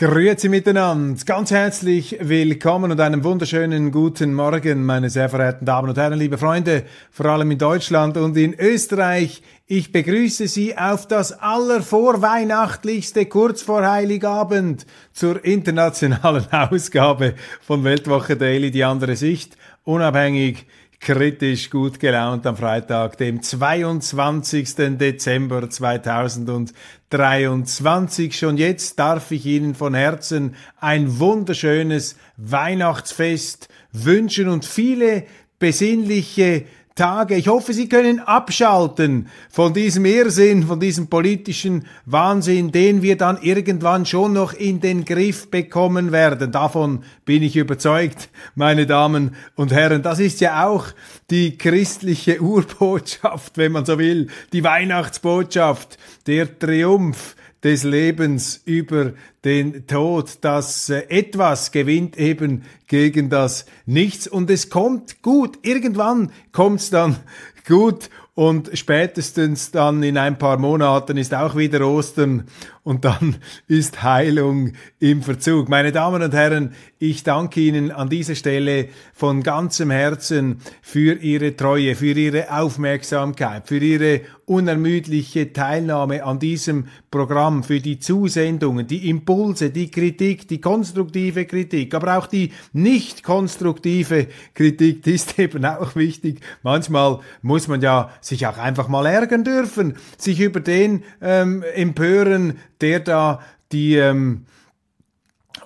Grüezi miteinander, ganz herzlich willkommen und einen wunderschönen guten Morgen, meine sehr verehrten Damen und Herren, liebe Freunde, vor allem in Deutschland und in Österreich. Ich begrüße Sie auf das allervorweihnachtlichste kurz vor Heiligabend zur internationalen Ausgabe von Weltwoche Daily, die andere Sicht, unabhängig kritisch gut gelaunt am Freitag, dem 22. Dezember 2023. Schon jetzt darf ich Ihnen von Herzen ein wunderschönes Weihnachtsfest wünschen und viele besinnliche Tage. Ich hoffe, Sie können abschalten von diesem Irrsinn, von diesem politischen Wahnsinn, den wir dann irgendwann schon noch in den Griff bekommen werden. Davon bin ich überzeugt, meine Damen und Herren. Das ist ja auch die christliche Urbotschaft, wenn man so will, die Weihnachtsbotschaft, der Triumph des Lebens über den Tod. Das äh, etwas gewinnt eben gegen das Nichts und es kommt gut. Irgendwann kommt's dann gut und spätestens dann in ein paar Monaten ist auch wieder Ostern und dann ist Heilung im Verzug. Meine Damen und Herren, ich danke Ihnen an dieser Stelle von ganzem Herzen für Ihre Treue, für Ihre Aufmerksamkeit, für Ihre unermüdliche Teilnahme an diesem Programm, für die Zusendungen, die Impulse, die Kritik, die konstruktive Kritik, aber auch die nicht konstruktive Kritik, die ist eben auch wichtig. Manchmal muss man ja sich auch einfach mal ärgern dürfen, sich über den ähm, empören, der da die ähm,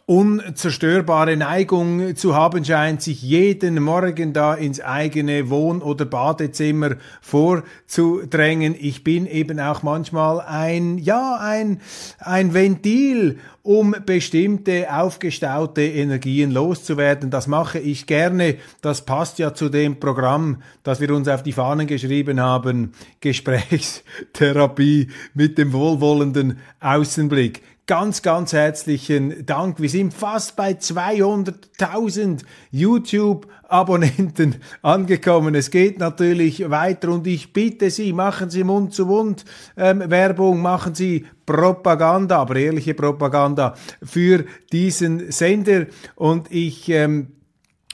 unzerstörbare Neigung zu haben scheint, sich jeden Morgen da ins eigene Wohn- oder Badezimmer vorzudrängen. Ich bin eben auch manchmal ein, ja, ein, ein Ventil, um bestimmte aufgestaute Energien loszuwerden. Das mache ich gerne. Das passt ja zu dem Programm, das wir uns auf die Fahnen geschrieben haben. Gesprächstherapie mit dem wohlwollenden Außenblick ganz, ganz herzlichen Dank. Wir sind fast bei 200.000 YouTube-Abonnenten angekommen. Es geht natürlich weiter und ich bitte Sie, machen Sie Mund-zu-Mund-Werbung, ähm, machen Sie Propaganda, aber ehrliche Propaganda für diesen Sender und ich ähm,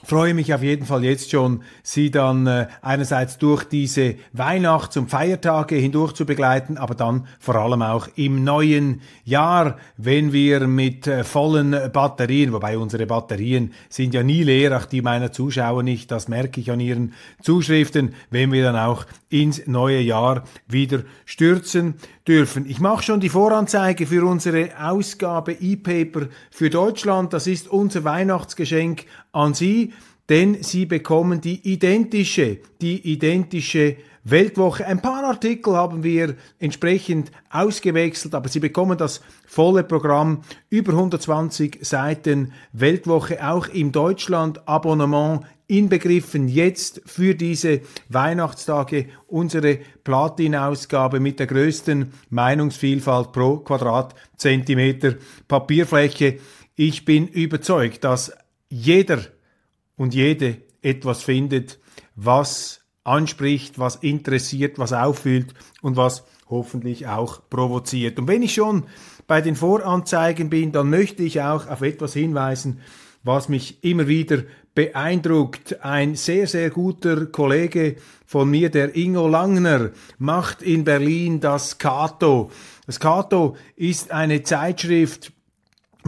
freue mich auf jeden Fall jetzt schon, Sie dann äh, einerseits durch diese Weihnachts- und Feiertage hindurch zu begleiten, aber dann vor allem auch im neuen Jahr, wenn wir mit äh, vollen Batterien, wobei unsere Batterien sind ja nie leer, auch die meiner Zuschauer nicht, das merke ich an ihren Zuschriften, wenn wir dann auch ins neue Jahr wieder stürzen dürfen. Ich mache schon die Voranzeige für unsere Ausgabe E-Paper für Deutschland. Das ist unser Weihnachtsgeschenk an Sie, denn Sie bekommen die identische, die identische Weltwoche. Ein paar Artikel haben wir entsprechend ausgewechselt, aber Sie bekommen das volle Programm, über 120 Seiten Weltwoche, auch im Deutschland-Abonnement inbegriffen jetzt für diese Weihnachtstage unsere Platin-Ausgabe mit der größten Meinungsvielfalt pro Quadratzentimeter Papierfläche. Ich bin überzeugt, dass jeder und jede etwas findet, was anspricht, was interessiert, was auffühlt und was hoffentlich auch provoziert. Und wenn ich schon bei den Voranzeigen bin, dann möchte ich auch auf etwas hinweisen, was mich immer wieder beeindruckt. Ein sehr, sehr guter Kollege von mir, der Ingo Langner, macht in Berlin das Kato. Das Kato ist eine Zeitschrift,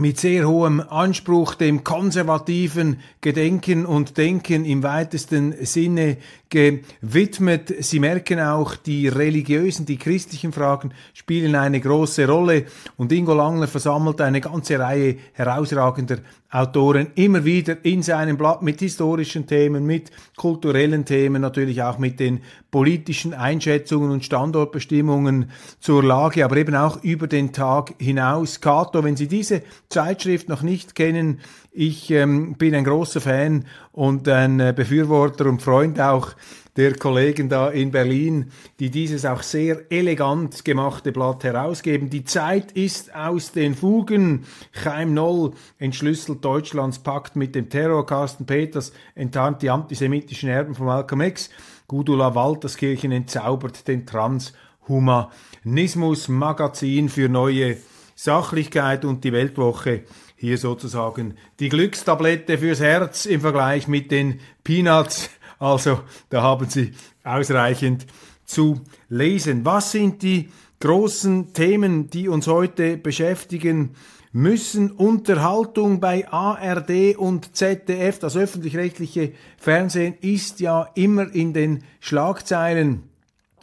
mit sehr hohem Anspruch dem konservativen Gedenken und Denken im weitesten Sinne gewidmet. Sie merken auch, die religiösen, die christlichen Fragen spielen eine große Rolle und Ingo Langner versammelt eine ganze Reihe herausragender Autoren immer wieder in seinem Blatt mit historischen Themen, mit kulturellen Themen, natürlich auch mit den politischen Einschätzungen und Standortbestimmungen zur Lage, aber eben auch über den Tag hinaus. Cato, wenn Sie diese Zeitschrift noch nicht kennen, ich ähm, bin ein großer Fan und ein äh, Befürworter und Freund auch der Kollegen da in Berlin, die dieses auch sehr elegant gemachte Blatt herausgeben. Die Zeit ist aus den Fugen. Chaim Noll entschlüsselt Deutschlands Pakt mit dem Terror. Carsten Peters enttarnt die antisemitischen Erben von Malcolm X. Gudula Walterskirchen entzaubert den Transhumanismus. Magazin für neue Sachlichkeit und die Weltwoche hier sozusagen die Glückstablette fürs Herz im Vergleich mit den Peanuts also da haben Sie ausreichend zu lesen. Was sind die großen Themen, die uns heute beschäftigen müssen? Unterhaltung bei ARD und ZDF, das öffentlich-rechtliche Fernsehen ist ja immer in den Schlagzeilen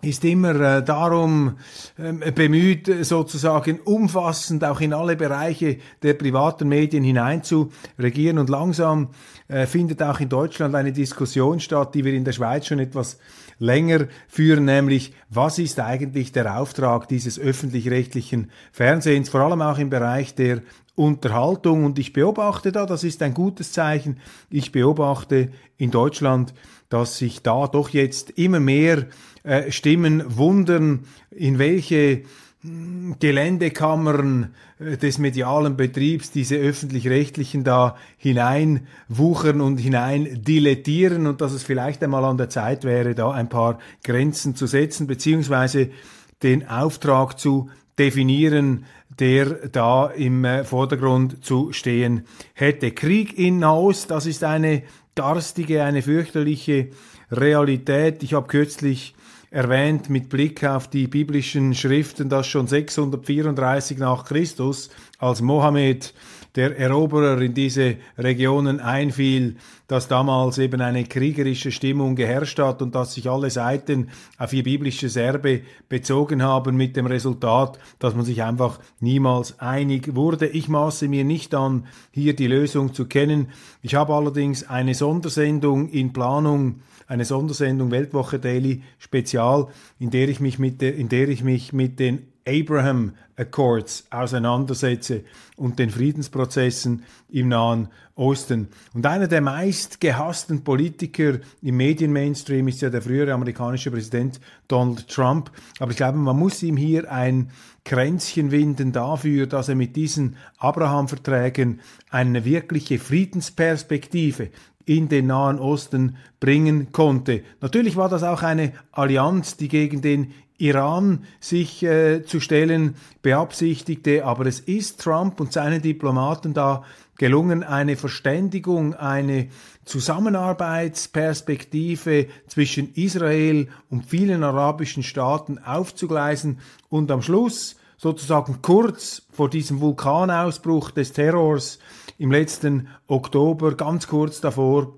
ist immer äh, darum ähm, bemüht, sozusagen umfassend auch in alle Bereiche der privaten Medien hineinzuregieren. Und langsam äh, findet auch in Deutschland eine Diskussion statt, die wir in der Schweiz schon etwas länger führen, nämlich was ist eigentlich der Auftrag dieses öffentlich-rechtlichen Fernsehens, vor allem auch im Bereich der Unterhaltung. Und ich beobachte da, das ist ein gutes Zeichen, ich beobachte in Deutschland, dass sich da doch jetzt immer mehr äh, Stimmen wundern, in welche hm, Geländekammern äh, des medialen Betriebs diese öffentlich-rechtlichen da hineinwuchern und hinein dilettieren und dass es vielleicht einmal an der Zeit wäre, da ein paar Grenzen zu setzen, beziehungsweise den Auftrag zu definieren, der da im äh, Vordergrund zu stehen hätte. Krieg in Nahost, das ist eine garstige, eine fürchterliche Realität. Ich habe kürzlich erwähnt mit Blick auf die biblischen Schriften, dass schon 634 nach Christus, als Mohammed der Eroberer in diese Regionen einfiel, dass damals eben eine kriegerische Stimmung geherrscht hat und dass sich alle Seiten auf ihr biblisches Erbe bezogen haben mit dem Resultat, dass man sich einfach niemals einig wurde. Ich maße mir nicht an, hier die Lösung zu kennen. Ich habe allerdings eine Sondersendung in Planung, eine Sondersendung Weltwoche Daily Spezial, in der ich mich mit der, in der ich mich mit den Abraham Accords auseinandersetze und den Friedensprozessen im Nahen Osten. Und einer der meist gehassten Politiker im Medienmainstream ist ja der frühere amerikanische Präsident Donald Trump. Aber ich glaube, man muss ihm hier ein Kränzchen winden dafür, dass er mit diesen Abraham-Verträgen eine wirkliche Friedensperspektive in den Nahen Osten bringen konnte. Natürlich war das auch eine Allianz, die gegen den Iran sich äh, zu stellen beabsichtigte, aber es ist Trump und seinen Diplomaten da gelungen, eine Verständigung, eine Zusammenarbeitsperspektive zwischen Israel und vielen arabischen Staaten aufzugleisen und am Schluss sozusagen kurz vor diesem Vulkanausbruch des Terrors im letzten Oktober, ganz kurz davor,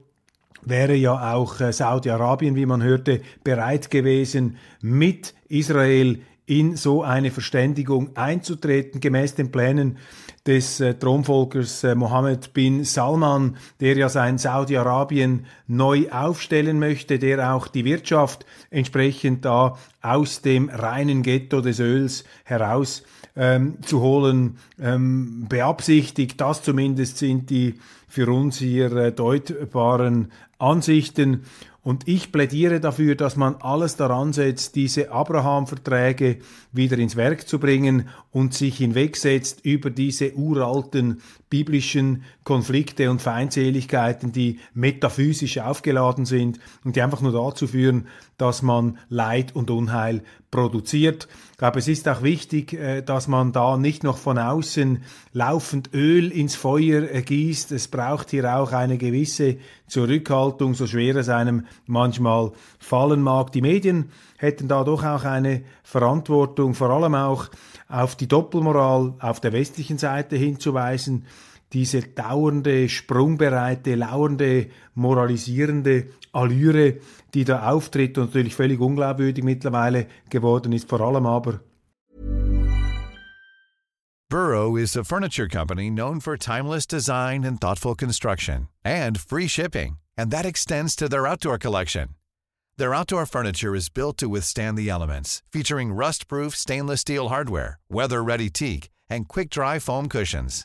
wäre ja auch äh, Saudi-Arabien, wie man hörte, bereit gewesen, mit Israel in so eine Verständigung einzutreten, gemäß den Plänen des äh, Thronfolgers äh, Mohammed bin Salman, der ja sein Saudi-Arabien neu aufstellen möchte, der auch die Wirtschaft entsprechend da aus dem reinen Ghetto des Öls heraus ähm, zu holen ähm, beabsichtigt. Das zumindest sind die für uns hier äh, deutbaren Ansichten. Und ich plädiere dafür, dass man alles daran setzt, diese Abraham-Verträge wieder ins Werk zu bringen und sich hinwegsetzt über diese uralten biblischen Konflikte und Feindseligkeiten, die metaphysisch aufgeladen sind und die einfach nur dazu führen, dass man Leid und Unheil produziert. Ich glaube, es ist auch wichtig, äh, dass man da nicht noch von außen laufend Öl ins Feuer gießt. Es braucht hier auch eine gewisse Zurückhaltung, so schwer es einem manchmal fallen mag. Die Medien hätten da doch auch eine Verantwortung, vor allem auch auf die Doppelmoral auf der westlichen Seite hinzuweisen, diese dauernde, sprungbereite, lauernde, moralisierende Allüre, die da auftritt und natürlich völlig unglaubwürdig mittlerweile geworden ist, vor allem aber. Burrow is a furniture company known for timeless design and thoughtful construction and free shipping, and that extends to their outdoor collection. Their outdoor furniture is built to withstand the elements, featuring rust-proof stainless steel hardware, weather-ready teak, and quick-dry foam cushions.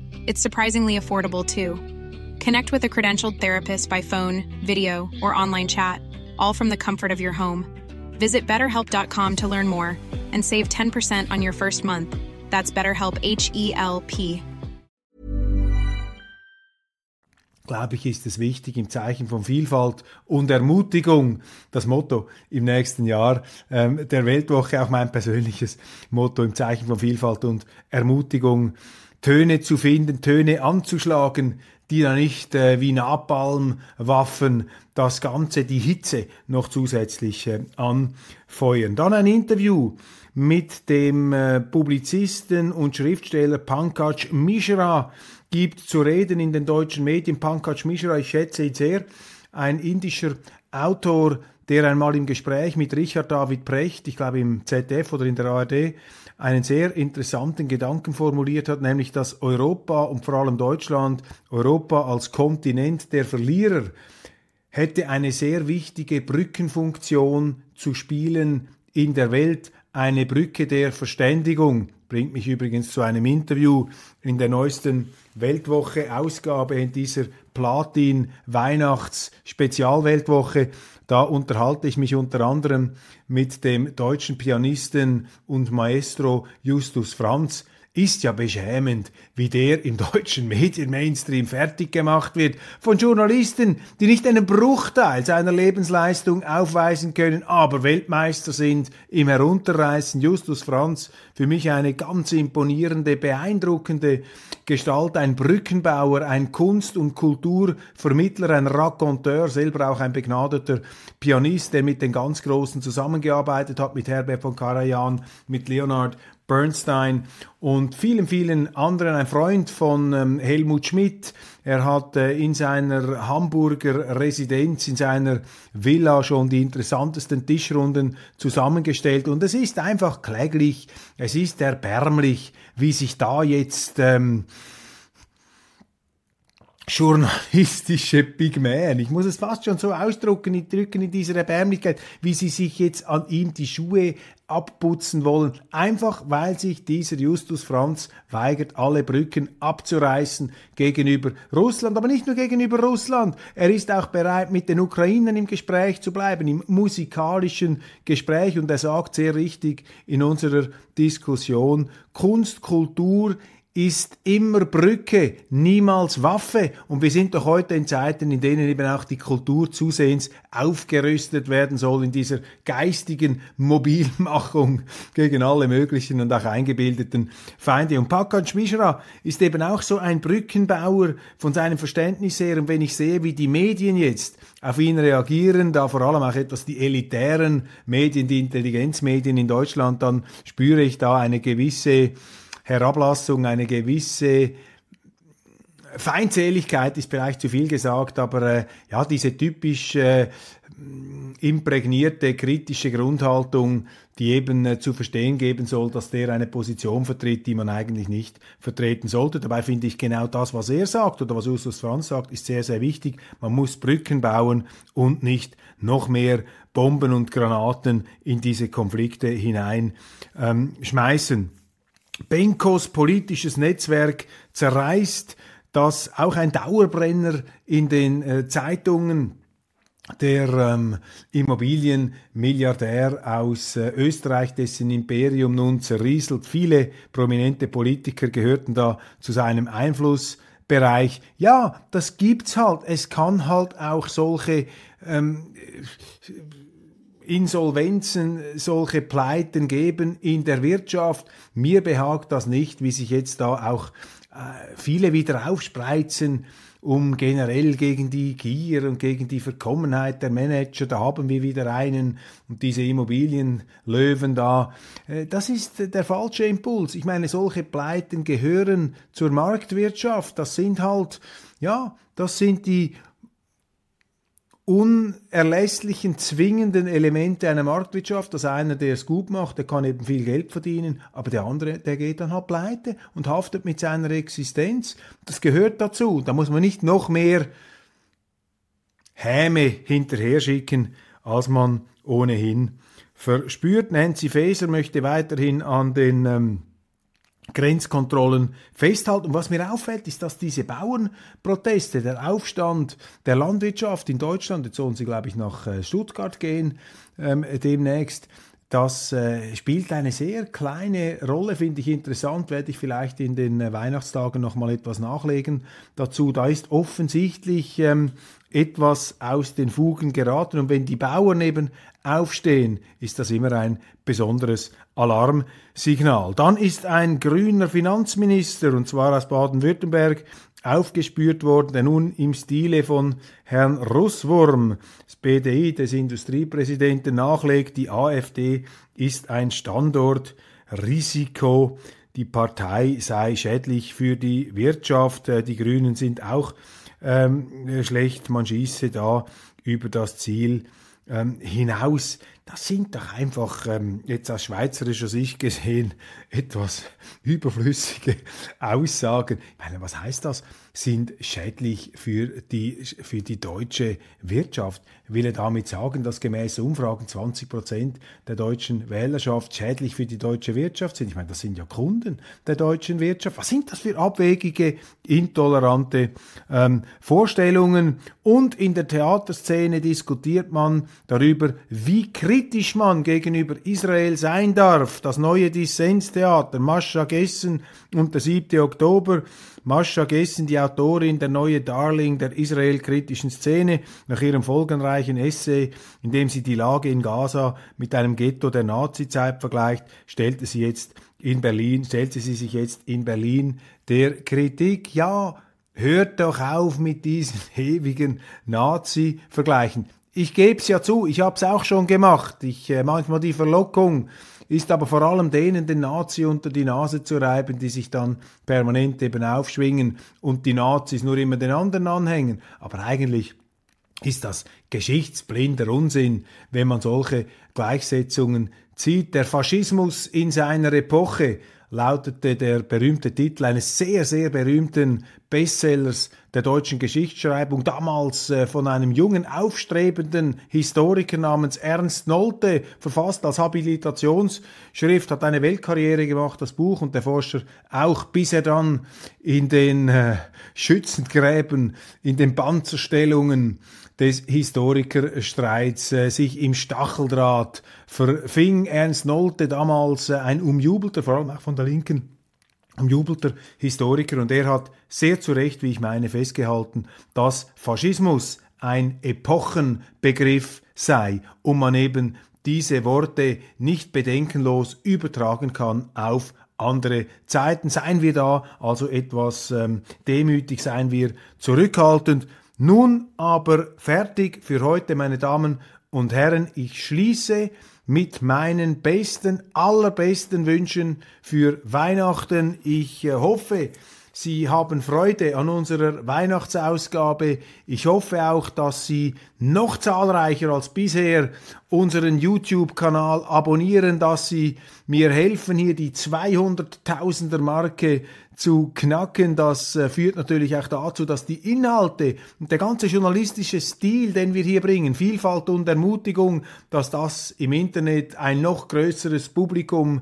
It's surprisingly affordable too. Connect with a credentialed therapist by phone, video, or online chat, all from the comfort of your home. Visit betterhelp.com to learn more and save 10% on your first month. That's BetterHelp H E L P. glaube ich, ist es wichtig im Zeichen von Vielfalt und Ermutigung, das Motto im nächsten Jahr ähm, der Weltwoche, auch mein persönliches Motto im Zeichen von Vielfalt und Ermutigung, Töne zu finden, Töne anzuschlagen, die da nicht äh, wie Napalmwaffen das Ganze, die Hitze noch zusätzlich äh, anfeuern. Dann ein Interview mit dem äh, Publizisten und Schriftsteller Pankaj Mishra, gibt zu reden in den deutschen Medien. Pankaj Mishra, ich schätze ihn sehr, ein indischer Autor, der einmal im Gespräch mit Richard David Precht, ich glaube im ZDF oder in der ARD, einen sehr interessanten Gedanken formuliert hat, nämlich dass Europa und vor allem Deutschland, Europa als Kontinent der Verlierer, hätte eine sehr wichtige Brückenfunktion zu spielen in der Welt, eine Brücke der Verständigung. Bringt mich übrigens zu einem Interview in der neuesten Weltwoche Ausgabe in dieser Platin Weihnachts Spezialweltwoche. Da unterhalte ich mich unter anderem mit dem deutschen Pianisten und Maestro Justus Franz, ist ja beschämend, wie der im deutschen Medienmainstream fertig gemacht wird von Journalisten, die nicht einen Bruchteil seiner Lebensleistung aufweisen können, aber Weltmeister sind im Herunterreißen. Justus Franz, für mich eine ganz imponierende, beeindruckende Gestalt, ein Brückenbauer, ein Kunst- und Kulturvermittler, ein Raconteur, selber auch ein begnadeter Pianist, der mit den ganz Großen zusammengearbeitet hat, mit Herbert von Karajan, mit Leonard Bernstein und vielen, vielen anderen. Ein Freund von ähm, Helmut Schmidt. Er hat äh, in seiner Hamburger Residenz, in seiner Villa schon die interessantesten Tischrunden zusammengestellt. Und es ist einfach kläglich, es ist erbärmlich, wie sich da jetzt... Ähm, journalistische Pygmäen. Ich muss es fast schon so ausdrücken, drücken in dieser Erbärmlichkeit, wie sie sich jetzt an ihm die Schuhe abputzen wollen, einfach weil sich dieser Justus Franz weigert, alle Brücken abzureißen gegenüber Russland, aber nicht nur gegenüber Russland. Er ist auch bereit, mit den Ukrainern im Gespräch zu bleiben, im musikalischen Gespräch. Und er sagt sehr richtig in unserer Diskussion, Kunst, Kultur ist immer Brücke, niemals Waffe. Und wir sind doch heute in Zeiten, in denen eben auch die Kultur zusehends aufgerüstet werden soll in dieser geistigen Mobilmachung gegen alle möglichen und auch eingebildeten Feinde. Und Pakan Mishra ist eben auch so ein Brückenbauer von seinem Verständnis her. Und wenn ich sehe, wie die Medien jetzt auf ihn reagieren, da vor allem auch etwas die elitären Medien, die Intelligenzmedien in Deutschland, dann spüre ich da eine gewisse Herablassung, eine gewisse Feindseligkeit ist vielleicht zu viel gesagt, aber äh, ja, diese typisch äh, imprägnierte kritische Grundhaltung, die eben äh, zu verstehen geben soll, dass der eine Position vertritt, die man eigentlich nicht vertreten sollte. Dabei finde ich genau das, was er sagt oder was Justus Franz sagt, ist sehr, sehr wichtig. Man muss Brücken bauen und nicht noch mehr Bomben und Granaten in diese Konflikte hinein ähm. Benkos politisches Netzwerk zerreißt, das auch ein Dauerbrenner in den äh, Zeitungen der ähm, Immobilienmilliardär aus äh, Österreich, dessen Imperium nun zerrieselt. Viele prominente Politiker gehörten da zu seinem Einflussbereich. Ja, das gibt's halt. Es kann halt auch solche ähm, Insolvenzen, solche Pleiten geben in der Wirtschaft. Mir behagt das nicht, wie sich jetzt da auch äh, viele wieder aufspreizen um generell gegen die Gier und gegen die Verkommenheit der Manager. Da haben wir wieder einen und diese Immobilienlöwen da. Äh, das ist der falsche Impuls. Ich meine, solche Pleiten gehören zur Marktwirtschaft. Das sind halt, ja, das sind die unerlässlichen, zwingenden Elemente einer Marktwirtschaft, dass einer, der es gut macht, der kann eben viel Geld verdienen, aber der andere, der geht dann halt pleite und haftet mit seiner Existenz. Das gehört dazu. Da muss man nicht noch mehr Häme hinterher schicken, als man ohnehin verspürt. Nancy Faeser möchte weiterhin an den ähm, Grenzkontrollen festhalten. Und was mir auffällt, ist, dass diese Bauernproteste, der Aufstand der Landwirtschaft in Deutschland, jetzt sollen sie, glaube ich, nach äh, Stuttgart gehen ähm, demnächst, das äh, spielt eine sehr kleine Rolle, finde ich interessant, werde ich vielleicht in den äh, Weihnachtstagen noch mal etwas nachlegen dazu. Da ist offensichtlich ähm, etwas aus den Fugen geraten und wenn die Bauern eben aufstehen, ist das immer ein besonderes Alarmsignal. Dann ist ein grüner Finanzminister, und zwar aus Baden-Württemberg, aufgespürt worden, der nun im Stile von Herrn Russwurm, das BDI des Industriepräsidenten, nachlegt, die AfD ist ein Standortrisiko, die Partei sei schädlich für die Wirtschaft, äh, die Grünen sind auch ähm, schlecht, man schieße da über das Ziel ähm, hinaus. Das sind doch einfach ähm, jetzt aus schweizerischer Sicht gesehen etwas überflüssige Aussagen. Ich meine, was heißt das? Sind schädlich für die, für die deutsche Wirtschaft. Will damit sagen, dass gemäß Umfragen 20 Prozent der deutschen Wählerschaft schädlich für die deutsche Wirtschaft sind. Ich meine, das sind ja Kunden der deutschen Wirtschaft. Was sind das für abwegige, intolerante ähm, Vorstellungen? Und in der Theaterszene diskutiert man darüber, wie kritisch man gegenüber Israel sein darf. Das neue Dissenstheater, Mascha Gessen und der 7. Oktober Mascha Gessen, die Autorin der neue Darling der israelkritischen Szene, nach ihrem folgenreichen Essay, in dem sie die Lage in Gaza mit einem Ghetto der Nazizeit vergleicht, stellte sie jetzt in Berlin, stellte sie sich jetzt in Berlin der Kritik. Ja, hört doch auf mit diesen ewigen Nazi-Vergleichen. Ich gebe es ja zu, ich habe es auch schon gemacht. Ich äh, manchmal die Verlockung, ist aber vor allem denen den Nazi unter die Nase zu reiben, die sich dann permanent eben aufschwingen und die Nazis nur immer den anderen anhängen. Aber eigentlich ist das geschichtsblinder Unsinn, wenn man solche Gleichsetzungen zieht. Der Faschismus in seiner Epoche lautete der berühmte Titel eines sehr, sehr berühmten Bestsellers der deutschen Geschichtsschreibung, damals äh, von einem jungen, aufstrebenden Historiker namens Ernst Nolte, verfasst als Habilitationsschrift, hat eine Weltkarriere gemacht, das Buch und der Forscher auch, bis er dann in den äh, Schützengräben, in den Panzerstellungen des Historikerstreits äh, sich im Stacheldraht verfing. Ernst Nolte, damals äh, ein umjubelter, vor allem auch von der Linken, umjubelter Historiker und er hat sehr zu Recht, wie ich meine, festgehalten, dass Faschismus ein Epochenbegriff sei und man eben diese Worte nicht bedenkenlos übertragen kann auf andere Zeiten. Seien wir da also etwas ähm, demütig, seien wir zurückhaltend nun aber fertig für heute, meine Damen und Herren. Ich schließe mit meinen besten, allerbesten Wünschen für Weihnachten. Ich äh, hoffe, Sie haben Freude an unserer Weihnachtsausgabe. Ich hoffe auch, dass Sie noch zahlreicher als bisher unseren YouTube-Kanal abonnieren, dass Sie mir helfen, hier die 200.000er Marke zu knacken. Das äh, führt natürlich auch dazu, dass die Inhalte und der ganze journalistische Stil, den wir hier bringen, Vielfalt und Ermutigung, dass das im Internet ein noch größeres Publikum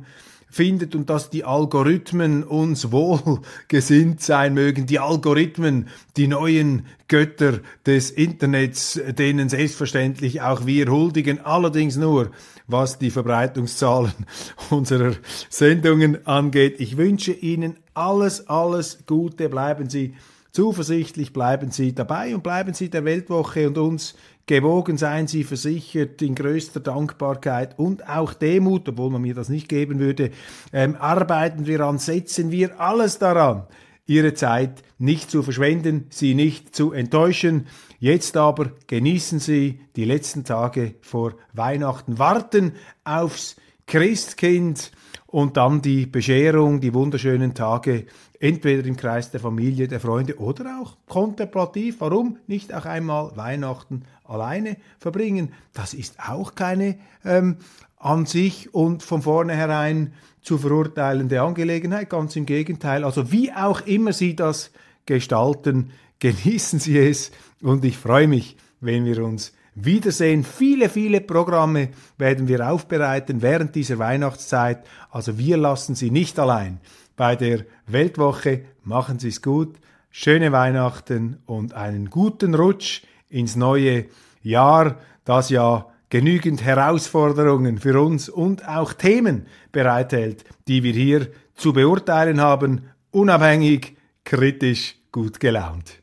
findet und dass die Algorithmen uns wohl gesinnt sein mögen. Die Algorithmen, die neuen Götter des Internets, denen selbstverständlich auch wir huldigen, allerdings nur, was die Verbreitungszahlen unserer Sendungen angeht. Ich wünsche Ihnen alles, alles Gute. Bleiben Sie zuversichtlich, bleiben Sie dabei und bleiben Sie der Weltwoche und uns Gewogen seien Sie versichert in größter Dankbarkeit und auch Demut, obwohl man mir das nicht geben würde. Ähm, arbeiten wir an, setzen wir alles daran, Ihre Zeit nicht zu verschwenden, Sie nicht zu enttäuschen. Jetzt aber genießen Sie die letzten Tage vor Weihnachten, warten aufs Christkind und dann die Bescherung, die wunderschönen Tage, entweder im Kreis der Familie, der Freunde oder auch kontemplativ. Warum nicht auch einmal Weihnachten alleine verbringen? Das ist auch keine ähm, an sich und von vornherein zu verurteilende Angelegenheit, ganz im Gegenteil. Also wie auch immer Sie das gestalten, genießen Sie es und ich freue mich, wenn wir uns wiedersehen. Viele, viele Programme werden wir aufbereiten während dieser Weihnachtszeit. Also wir lassen Sie nicht allein bei der Weltwoche. Machen Sie es gut. Schöne Weihnachten und einen guten Rutsch ins neue Jahr, das ja genügend Herausforderungen für uns und auch Themen bereithält, die wir hier zu beurteilen haben, unabhängig, kritisch, gut gelaunt.